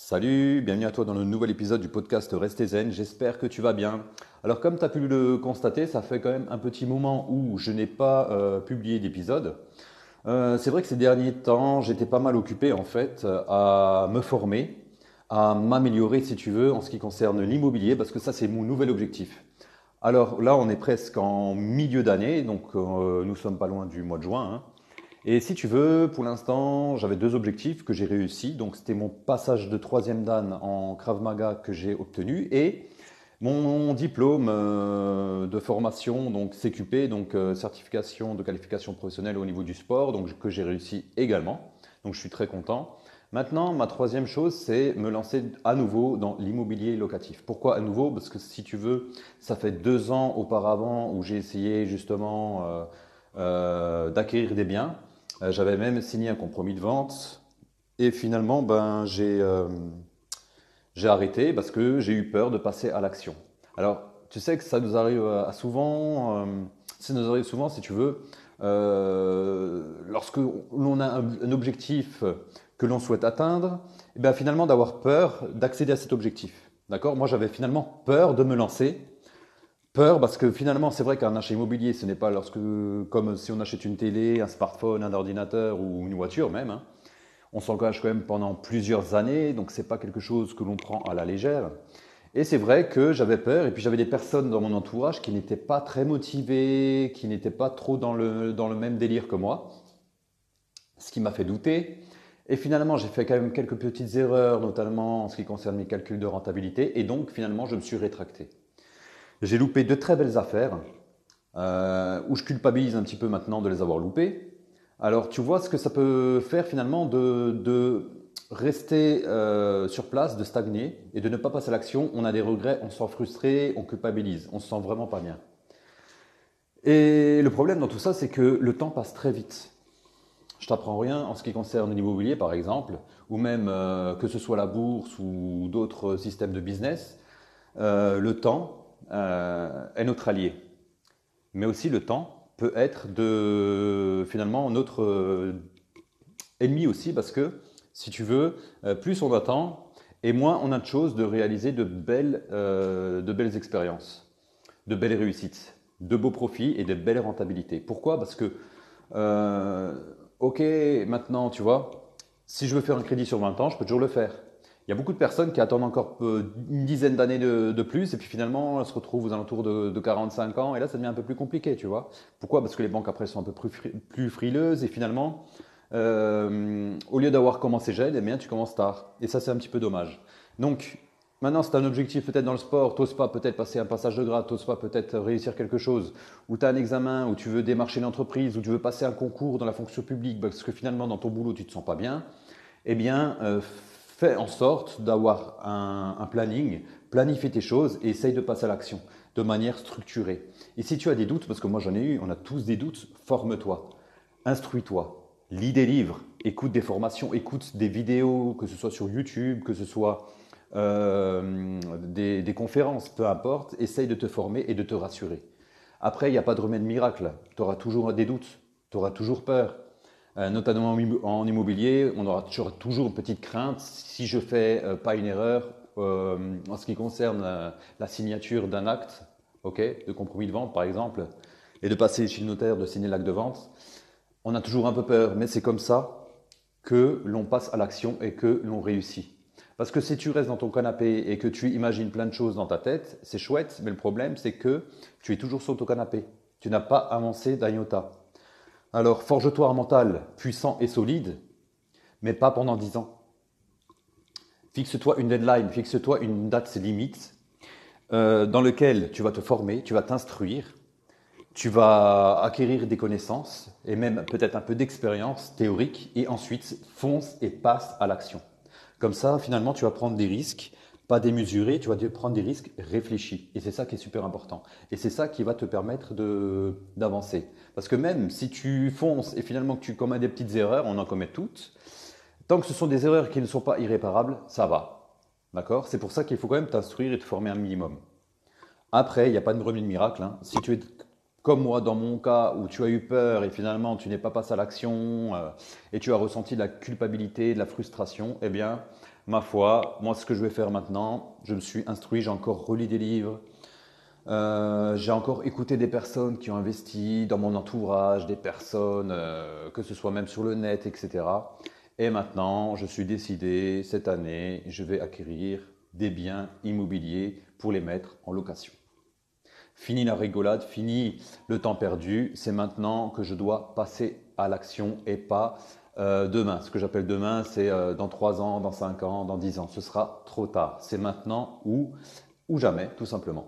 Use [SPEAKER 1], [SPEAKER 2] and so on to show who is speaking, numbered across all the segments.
[SPEAKER 1] Salut, bienvenue à toi dans le nouvel épisode du podcast Restez Zen, j'espère que tu vas bien. Alors comme tu as pu le constater, ça fait quand même un petit moment où je n'ai pas euh, publié d'épisode. Euh, c'est vrai que ces derniers temps, j'étais pas mal occupé en fait à me former, à m'améliorer si tu veux en ce qui concerne l'immobilier, parce que ça c'est mon nouvel objectif. Alors là, on est presque en milieu d'année, donc euh, nous sommes pas loin du mois de juin. Hein. Et si tu veux, pour l'instant, j'avais deux objectifs que j'ai réussi. Donc, c'était mon passage de troisième dan en Krav Maga que j'ai obtenu et mon diplôme euh, de formation, donc CQP, donc euh, certification de qualification professionnelle au niveau du sport, donc que j'ai réussi également. Donc, je suis très content. Maintenant, ma troisième chose, c'est me lancer à nouveau dans l'immobilier locatif. Pourquoi à nouveau? Parce que si tu veux, ça fait deux ans auparavant où j'ai essayé justement euh, d'acquérir des biens. Euh, j'avais même signé un compromis de vente et finalement, ben, j'ai euh, arrêté parce que j'ai eu peur de passer à l'action. Alors, tu sais que ça nous arrive à souvent, euh, ça nous arrive souvent, si tu veux, lorsque l'on a un, objectif que l'on souhaite atteindre, et eh bien finalement d'avoir peur d'accéder à cet objectif. D'accord? Moi, j'avais finalement peur de me lancer Parce que finalement, c'est vrai qu'un achat immobilier, ce n'est pas lorsque, comme si on achète une télé, un smartphone, un ordinateur ou une voiture même. Hein. On s'engage quand même pendant plusieurs années, donc c'est pas quelque chose que l'on prend à la légère. Et c'est vrai que j'avais peur, et puis j'avais des personnes dans mon entourage qui n'étaient pas très motivées, qui n'étaient pas trop dans le, dans le même délire que moi, ce qui m'a fait douter. Et finalement, j'ai fait quand même quelques petites erreurs, notamment en ce qui concerne mes calculs de rentabilité, et donc finalement, je me suis rétracté. J'ai loupé de très belles affaires euh, où je culpabilise un petit peu maintenant de les avoir loupées. Alors tu vois ce que ça peut faire finalement de, rester euh, sur place, de stagner et de ne pas passer à l'action. On a des regrets, on se sent frustré, on culpabilise, on se sent vraiment pas bien. Et le problème dans tout ça, c'est que le temps passe très vite. Je t'apprends rien en ce qui concerne l'immobilier, par exemple, ou même euh, que ce soit la bourse ou d'autres systèmes de business. le temps, euh, est notre allié. Mais aussi le temps peut être de, finalement notre euh, ennemi aussi parce que, si tu veux, euh, plus on attend et moins on a de choses de réaliser de belles, de belles expériences, de belles réussites, de beaux profits et de belles rentabilités. Pourquoi? Parce que, ok, maintenant, tu vois, si je veux faire un crédit sur 20 ans, je peux toujours le faire. Il y a beaucoup de personnes qui attendent encore une dizaine d'années de, plus et puis finalement elles se retrouvent aux alentours de, 45 ans et là ça devient un peu plus compliqué, tu vois. Pourquoi? Parce que les banques après sont un peu plus, frileuses et finalement euh, au lieu d'avoir commencé jeune, eh bien tu commences tard. Et ça c'est un petit peu dommage. Donc Maintenant, c'est un objectif peut-être dans le sport, t'oses pas peut-être passer un passage de grade, t'oses pas peut-être réussir quelque chose, ou tu as un examen, ou tu veux démarcher l'entreprise, ou tu veux passer un concours dans la fonction publique parce que finalement dans ton boulot tu te sens pas bien, eh bien euh, fais en sorte d'avoir un, planning, planifie tes choses et essaye de passer à l'action de manière structurée. Et si tu as des doutes, parce que moi j'en ai eu, on a tous des doutes, forme-toi, instruis-toi, lis des livres, écoute des formations, écoute des vidéos, que ce soit sur YouTube, que ce soit euh, des, des, conférences, peu importe, essaye de te former et de te rassurer. Après, il n'y a pas de remède miracle, tu auras toujours des doutes, tu auras toujours peur, notamment en immobilier, on aura toujours, une petite crainte si je fais euh, pas une erreur euh, en ce qui concerne la signature d'un acte, de compromis de vente par exemple, et de passer chez le notaire, de signer l'acte de vente. On a toujours un peu peur, mais c'est comme ça que l'on passe à l'action et que l'on réussit. Parce que si tu restes dans ton canapé et que tu imagines plein de choses dans ta tête, c'est chouette, mais le problème c'est que tu es toujours sur ton canapé. Tu n'as pas avancé d'un iota. Alors, forge-toi un mental puissant et solide, mais pas pendant dix ans. Fixe-toi une deadline, fixe-toi une date limite euh, dans lequel tu vas te former, tu vas t'instruire, tu vas acquérir des connaissances et même peut-être un peu d'expérience théorique et ensuite fonce et passe à l'action. Comme ça, finalement, tu vas prendre des risques pas démesuré, tu vas prendre des risques réfléchis. Et c'est ça qui est super important. Et c'est ça qui va te permettre d'avancer. Parce que même si tu fonces et finalement que tu commets des petites erreurs, on en commet toutes, tant que ce sont des erreurs qui ne sont pas irréparables, ça va. D'accord? C'est pour ça qu'il faut quand même t'instruire et te former un minimum. Après, il n'y a pas de remède miracle. Hein. Si tu es comme moi dans mon cas où tu as eu peur et finalement tu n'es pas passé à l'action euh, et tu as ressenti de la culpabilité, de la frustration, eh bien, ma foi, moi ce que je vais faire maintenant, je me suis instruit, j'ai encore relu des livres, euh, j'ai encore écouté des personnes qui ont investi dans mon entourage, des personnes, euh, que ce soit même sur le net, etc. Et maintenant, je suis décidé, cette année, je vais acquérir des biens immobiliers pour les mettre en location. Fini la rigolade, fini le temps perdu, c'est maintenant que je dois passer à l'action et pas euh, demain. Ce que j'appelle demain, c'est euh, dans 3 ans, dans 5 ans, dans 10 ans. Ce sera trop tard. C'est maintenant ou, ou jamais, tout simplement.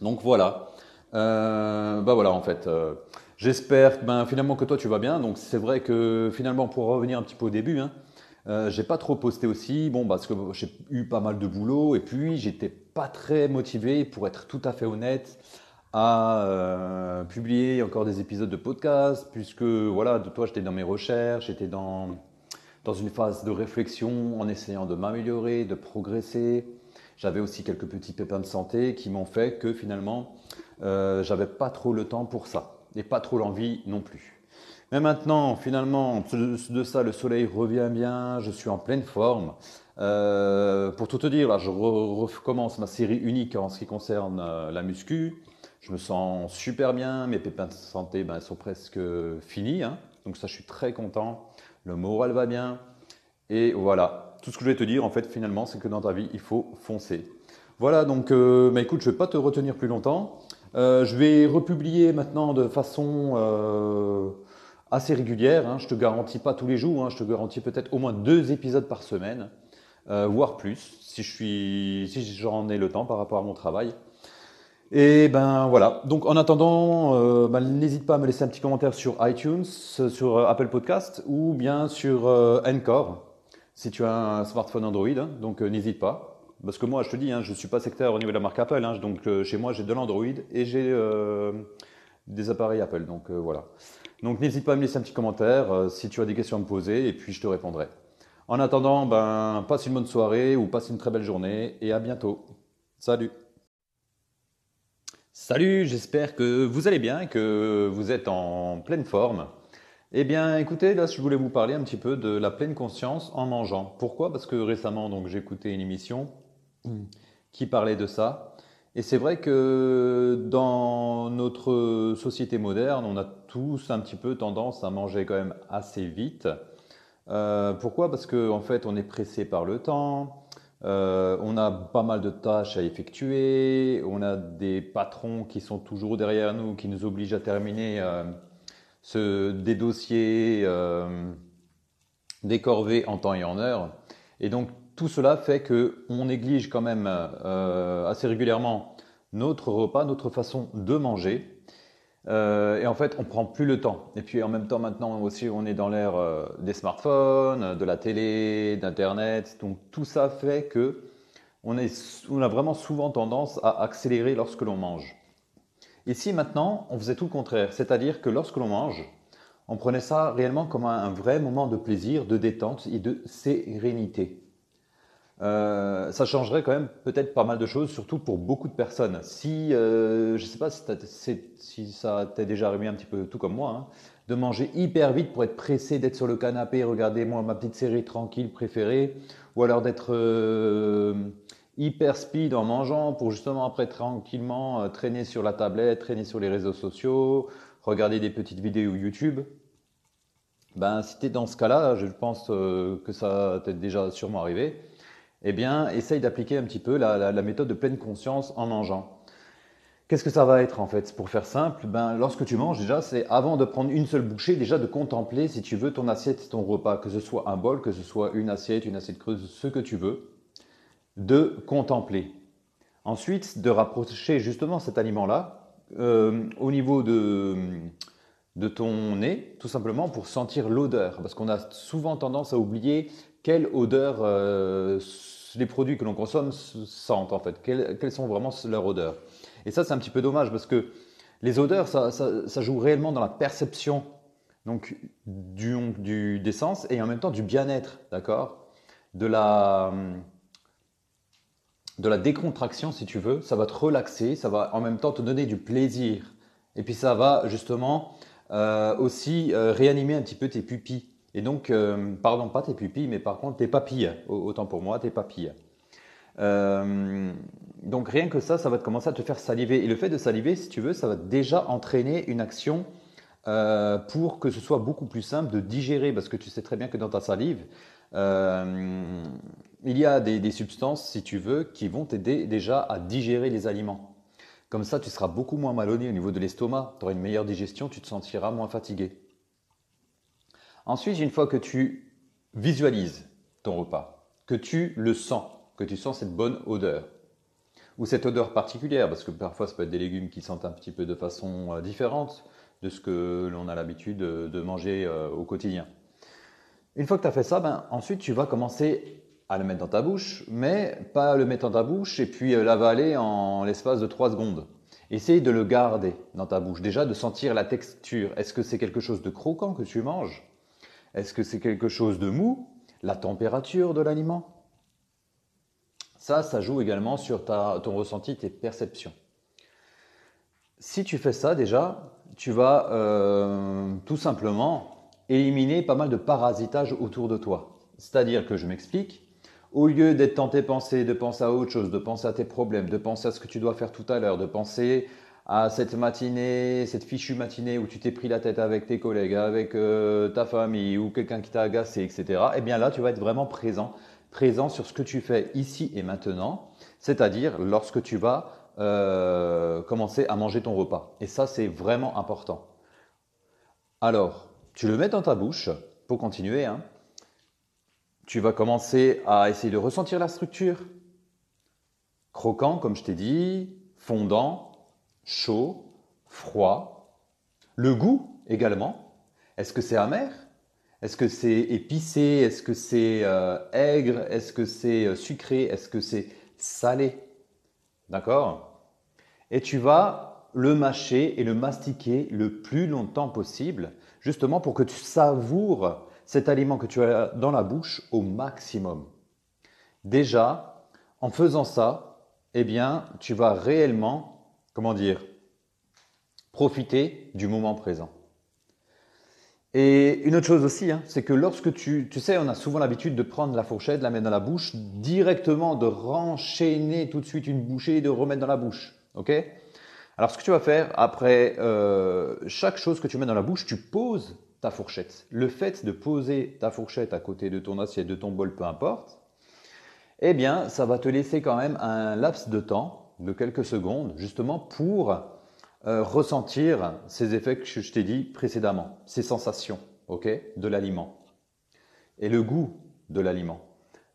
[SPEAKER 1] Donc voilà. Euh, bah voilà, en fait. Euh, j'espère ben, finalement que toi tu vas bien. Donc c'est vrai que finalement, pour revenir un petit peu au début, hein, euh, j'ai pas trop posté aussi, bon parce que j'ai eu pas mal de boulot et puis j'étais pas très motivé pour être tout à fait honnête à euh, publier encore des épisodes de podcast puisque voilà de toi j'étais dans mes recherches, j'étais dans dans une phase de réflexion en essayant de m'améliorer, de progresser. J'avais aussi quelques petits pépins de santé qui m'ont fait que finalement euh, j'avais pas trop le temps pour ça et pas trop l'envie non plus. Mais maintenant, finalement, de ça, le soleil revient bien, je suis en pleine forme. Euh, pour tout te dire, là, je recommence ma série unique en ce qui concerne euh, la muscu. Je me sens super bien, mes pépins de santé ben, sont presque finis. Hein. Donc ça, je suis très content. Le moral va bien. Et voilà, tout ce que je vais te dire, en fait, finalement, c'est que dans ta vie, il faut foncer. Voilà, donc, bah, écoute, je ne vais pas te retenir plus longtemps. Je vais republier maintenant de façon assez régulière. Hein. Je te garantis pas tous les jours, hein. je te garantis peut-être au moins deux épisodes par semaine, euh, voire plus, si je suis, si j'en ai le temps par rapport à mon travail. Et ben voilà. Donc en attendant, euh, ben, n'hésite pas à me laisser un petit commentaire sur iTunes, sur euh, Apple Podcast ou bien sur euh, Encore si tu as un smartphone Android. Hein. donc euh, n'hésite pas. Parce que moi, je te dis, hein, je ne suis pas sectaire au niveau de la marque Apple. Hein. donc euh, chez moi, j'ai de l'Android et j'ai euh, des appareils Apple. Donc voilà. Donc n'hésite pas à me laisser un petit commentaire euh, si tu as des questions à me poser et puis je te répondrai. En attendant, ben, passe une bonne soirée ou passe une très belle journée et à bientôt. Salut Salut, j'espère que vous allez bien, que vous êtes en pleine forme. Eh bien, écoutez, là, je voulais vous parler un petit peu de la pleine conscience en mangeant. Pourquoi? Parce que récemment, donc, j'ai une émission qui parlait de ça. Et c'est vrai que dans notre société moderne, on a tous un petit peu tendance à manger quand même assez vite. Euh, pourquoi? Parce qu'en en fait, on est pressé par le temps, euh, on a pas mal de tâches à effectuer, on a des patrons qui sont toujours derrière nous, qui nous obligent à terminer euh, des dossiers, des corvées en temps et en heure. Et donc, tout cela fait qu'on néglige quand même assez régulièrement notre repas, notre façon de manger. Euh, et en fait, on prend plus le temps. Et puis en même temps, maintenant aussi, on est dans l'ère euh, des smartphones, de la télé, d'Internet. Donc tout ça fait que on, a vraiment souvent tendance à accélérer lorsque l'on mange. Ici, maintenant, on faisait tout le contraire. C'est-à-dire que lorsque l'on mange, on prenait ça réellement comme un vrai moment de plaisir, de détente et de sérénité. Euh, ça changerait quand même peut-être pas mal de choses, surtout pour beaucoup de personnes. Si, euh, je sais pas si, ça t'est déjà arrivé un petit peu tout comme moi, hein, de manger hyper vite pour être pressé d'être sur le canapé, regarder moi ma petite série tranquille préférée, ou alors d'être euh, hyper speed en mangeant pour justement après tranquillement euh, traîner sur la tablette, traîner sur les réseaux sociaux, regarder des petites vidéos YouTube. Ben, si tu es dans ce cas-là, je pense que ça t'est déjà sûrement arrivé eh bien, essaye d'appliquer un petit peu la, méthode de pleine conscience en mangeant. Qu'est-ce que ça va être en fait? Pour faire simple, ben, lorsque tu manges déjà, c'est avant de prendre une seule bouchée, déjà de contempler, si tu veux, ton assiette, ton repas, que ce soit un bol, que ce soit une assiette, une assiette creuse, ce que tu veux, de contempler. Ensuite, de rapprocher justement cet aliment-là euh, au niveau de, de ton nez, tout simplement pour sentir l'odeur, parce qu'on a souvent tendance à oublier quelle odeur euh, les produits que l'on consomme sentent en fait, quelles, sont vraiment leurs odeurs? Et ça, c'est un petit peu dommage parce que les odeurs, ça, joue réellement dans la perception donc du, des sens et en même temps du bien-être, d'accord, de la de la décontraction si tu veux. Ça va te relaxer, ça va en même temps te donner du plaisir. Et puis ça va justement euh, aussi euh, réanimer un petit peu tes pupilles. Et donc, euh, pardon, pas tes pupilles, mais par contre tes papilles. Autant pour moi, tes papilles. donc rien que ça, ça va te commencer à te faire saliver. Et le fait de saliver, si tu veux, ça va déjà entraîner une action pour que ce soit beaucoup plus simple de digérer. Parce que tu sais très bien que dans ta salive, il y a des, substances, si tu veux, qui vont t'aider déjà à digérer les aliments. Comme ça, tu seras beaucoup moins malonné au niveau de l'estomac, tu auras une meilleure digestion, tu te sentiras moins fatigué. Ensuite, une fois que tu visualises ton repas, que tu le sens, que tu sens cette bonne odeur, ou cette odeur particulière, parce que parfois ça peut être des légumes qui sentent un petit peu de façon euh, différente de ce que l'on a l'habitude de manger euh, au quotidien. Une fois que tu as fait ça, ben, ensuite tu vas commencer à le mettre dans ta bouche, mais pas le mettre dans ta bouche et puis euh, l'avaler en l'espace de 3 secondes. Essaye de le garder dans ta bouche. Déjà, de sentir la texture. Est-ce que c'est quelque chose de croquant que tu manges? Est-ce que c'est quelque chose de mou La température de l'aliment? Ça, ça joue également sur ta, ton ressenti, tes perceptions. Si tu fais ça déjà, tu vas euh, tout simplement éliminer pas mal de parasitage autour de toi. C'est-à-dire que je m'explique, au lieu d'être dans tes pensées, de penser à autre chose, de penser à tes problèmes, de penser à ce que tu dois faire tout à l'heure, de penser à cette matinée, cette fichue matinée où tu t'es pris la tête avec tes collègues, avec euh, ta famille ou quelqu'un qui t'a agacé, etc. Eh bien là, tu vas être vraiment présent, présent sur ce que tu fais ici et maintenant, c'est-à-dire lorsque tu vas euh, commencer à manger ton repas. Et ça, c'est vraiment important. Alors, tu le mets dans ta bouche pour continuer. Hein tu vas commencer à essayer de ressentir la structure. Croquant, comme je t'ai dit, fondant, chaud, froid. Le goût également. Est-ce que c'est amer? Est-ce que c'est épicé? Est-ce que c'est euh, aigre? Est-ce que c'est euh, sucré? Est-ce que c'est salé? D'accord? Et tu vas le mâcher et le mastiquer le plus longtemps possible, justement pour que tu savoures cet aliment que tu as dans la bouche au maximum. Déjà, en faisant ça, eh bien, tu vas réellement, comment dire, profiter du moment présent. Et une autre chose aussi, hein, c'est que lorsque tu, tu sais, on a souvent l'habitude de prendre la fourchette, de la mettre dans la bouche, directement de renchaîner tout de suite une bouchée et de remettre dans la bouche. Ok? Alors ce que tu vas faire, après euh, chaque chose que tu mets dans la bouche, tu poses ta fourchette. Le fait de poser ta fourchette à côté de ton assiette, de ton bol, peu importe, eh bien, ça va te laisser quand même un laps de temps, de quelques secondes, justement pour euh, ressentir ces effets que je t'ai dit précédemment, ces sensations, de l'aliment et le goût de l'aliment.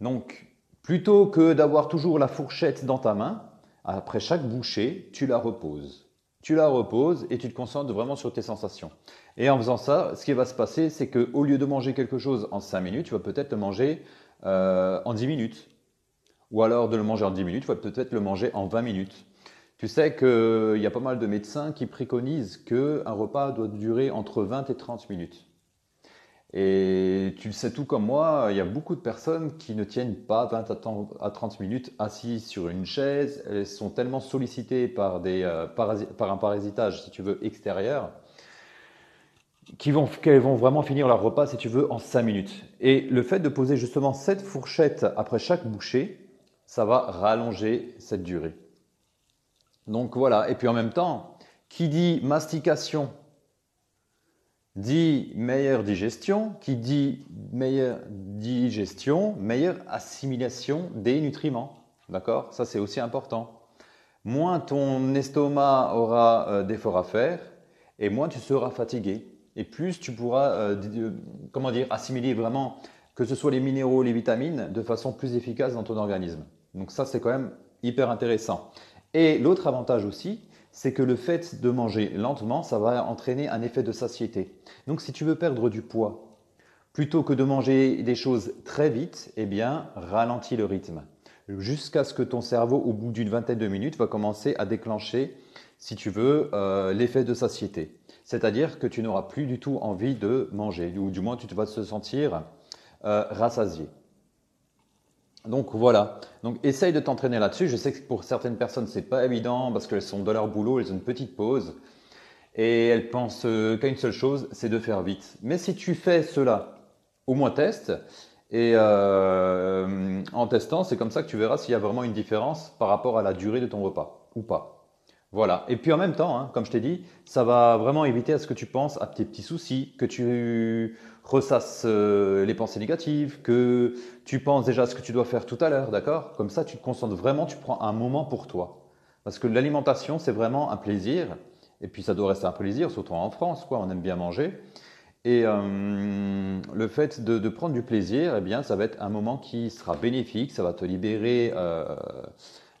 [SPEAKER 1] Donc, plutôt que d'avoir toujours la fourchette dans ta main, après chaque bouchée, tu la reposes. Tu la reposes et tu te concentres vraiment sur tes sensations. Et en faisant ça, ce qui va se passer, c'est qu'au lieu de manger quelque chose en 5 minutes, tu vas peut-être manger euh, en 10 minutes. Ou alors de le manger en 10 minutes, tu vas peut-être le manger en 20 minutes. Tu sais qu'il y a pas mal de médecins qui préconisent qu'un repas doit durer entre 20 et 30 minutes. Et tu le sais tout comme moi, il y a beaucoup de personnes qui ne tiennent pas 20 à 30 minutes assises sur une chaise. Elles sont tellement sollicitées par, des, euh, par un parasitage, si tu veux, extérieur, qui vont, qu'elles vont vraiment finir leur repas, si tu veux, en 5 minutes. Et le fait de poser justement cette fourchette après chaque bouchée, ça va rallonger cette durée. Donc voilà, et puis en même temps, qui dit mastication dit meilleure digestion, qui dit meilleure digestion, meilleure assimilation des nutriments. D'accord? Ça c'est aussi important. Moins ton estomac aura euh, d'efforts à faire, et moins tu seras fatigué et plus tu pourras euh, dire, assimiler vraiment que ce soit les minéraux, les vitamines, de façon plus efficace dans ton organisme. Donc ça, c'est quand même hyper intéressant. Et l'autre avantage aussi, c'est que le fait de manger lentement, ça va entraîner un effet de satiété. Donc si tu veux perdre du poids, plutôt que de manger des choses très vite, eh bien, ralentis le rythme. Jusqu'à ce que ton cerveau, au bout d'une vingtaine de minutes, va commencer à déclencher, si tu veux, euh, l'effet de satiété. C'est-à-dire que tu n'auras plus du tout envie de manger, ou du moins tu vas te sentir euh, rassasié. Donc voilà. Donc essaye de t'entraîner là-dessus. Je sais que pour certaines personnes c'est pas évident parce qu'elles sont dans leur boulot, elles ont une petite pause. et elles pensent euh, qu'à une seule chose, c'est de faire vite. Mais si tu fais cela, au moins teste, et euh, en testant, c'est comme ça que tu verras s'il y a vraiment une différence par rapport à la durée de ton repas ou pas. Voilà. Et puis en même temps, hein, comme je t'ai dit, ça va vraiment éviter à ce que tu penses à tes petits soucis, que tu ressasses euh, les pensées négatives, que tu penses déjà à ce que tu dois faire tout à l'heure, d'accord? Comme ça, tu te concentres vraiment, tu prends un moment pour toi. Parce que l'alimentation, c'est vraiment un plaisir. Et puis ça doit rester un plaisir, surtout en France, quoi. On aime bien manger. Et euh, le fait de, prendre du plaisir, eh bien, ça va être un moment qui sera bénéfique, ça va te libérer euh,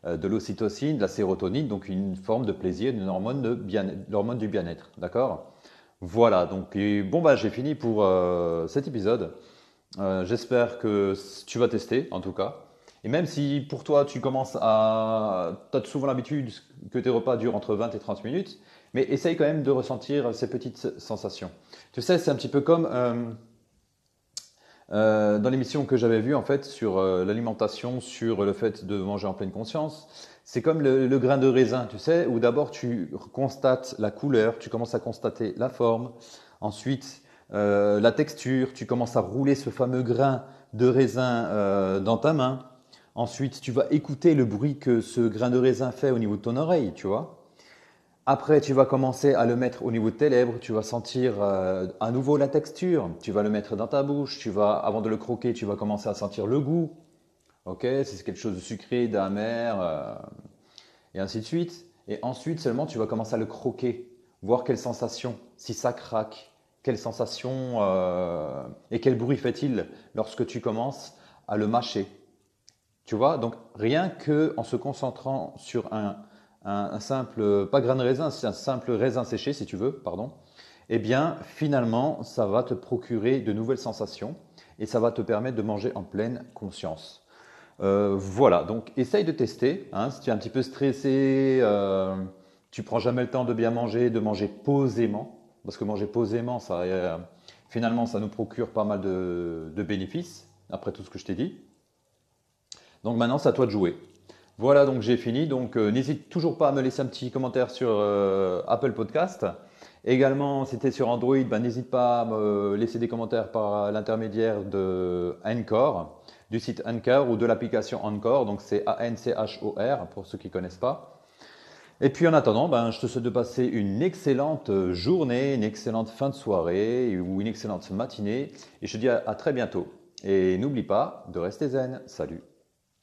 [SPEAKER 1] de l'ocytocine, de la sérotonine, donc une forme de plaisir, une hormone, du bien-être. D'accord? Voilà, donc bon, bah, j'ai fini pour cet épisode. j'espère que tu vas tester, en tout cas. Et même si pour toi, tu commences à... Tu as souvent l'habitude que tes repas durent entre 20 et 30 minutes, mais essaye quand même de ressentir ces petites sensations. Tu sais, c'est un petit peu comme euh, euh, dans l'émission que j'avais vue en fait sur euh, l'alimentation, sur le fait de manger en pleine conscience. C'est comme le, grain de raisin, tu sais, où d'abord tu constates la couleur, tu commences à constater la forme, ensuite la texture, tu commences à rouler ce fameux grain de raisin dans ta main. Ensuite, tu vas écouter le bruit que ce grain de raisin fait au niveau de ton oreille, tu vois. Après, tu vas commencer à le mettre au niveau de tes lèvres, tu vas sentir euh, à nouveau la texture, tu vas le mettre dans ta bouche, tu vas, avant de le croquer, tu vas commencer à sentir le goût. Ok, c'est quelque chose de sucré, d'amer, euh, et ainsi de suite. Et ensuite seulement, tu vas commencer à le croquer, voir quelle sensation, si ça craque, quelle sensation euh, et quel bruit fait-il lorsque tu commences à le mâcher. Tu vois, donc rien que en se concentrant sur un, un, simple, pas grain de raisin, c'est un simple raisin séché si tu veux, pardon, eh bien finalement ça va te procurer de nouvelles sensations et ça va te permettre de manger en pleine conscience. Euh, voilà, donc essaye de tester. Hein, si tu es un petit peu stressé, euh, tu prends jamais le temps de bien manger, de manger posément, parce que manger posément, ça, euh, finalement, ça nous procure pas mal de, de bénéfices, après tout ce que je t'ai dit. Donc maintenant, c'est à toi de jouer. Voilà, donc j'ai fini. Donc euh, n'hésite toujours pas à me laisser un petit commentaire sur euh, Apple Podcast. Également, si es sur Android, ben, n'hésite pas à me laisser des commentaires par l'intermédiaire de Anchor, du site Anchor ou de l'application Anchor. Donc c'est A-N-C-H-O-R pour ceux qui ne connaissent pas. Et puis en attendant, ben, je te souhaite de passer une excellente journée, une excellente fin de soirée ou une excellente matinée. Et je te dis à très bientôt. Et n'oublie pas de rester zen. Salut